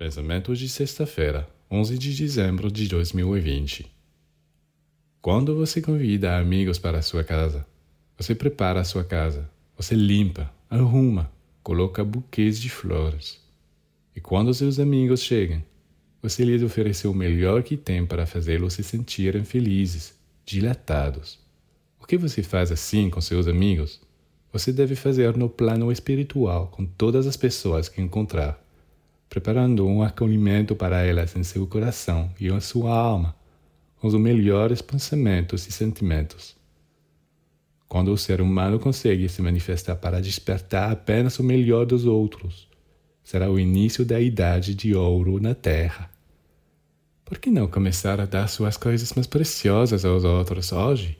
Pensamento de sexta-feira, 11 de dezembro de 2020. Quando você convida amigos para a sua casa, você prepara a sua casa, você limpa, arruma, coloca buquês de flores. E quando seus amigos chegam, você lhes oferece o melhor que tem para fazê-los se sentirem felizes, dilatados. O que você faz assim com seus amigos, você deve fazer no plano espiritual com todas as pessoas que encontrar preparando um acolhimento para elas em seu coração e em sua alma, com os melhores pensamentos e sentimentos. Quando o ser humano consegue se manifestar para despertar apenas o melhor dos outros, será o início da idade de ouro na Terra. Por que não começar a dar suas coisas mais preciosas aos outros hoje?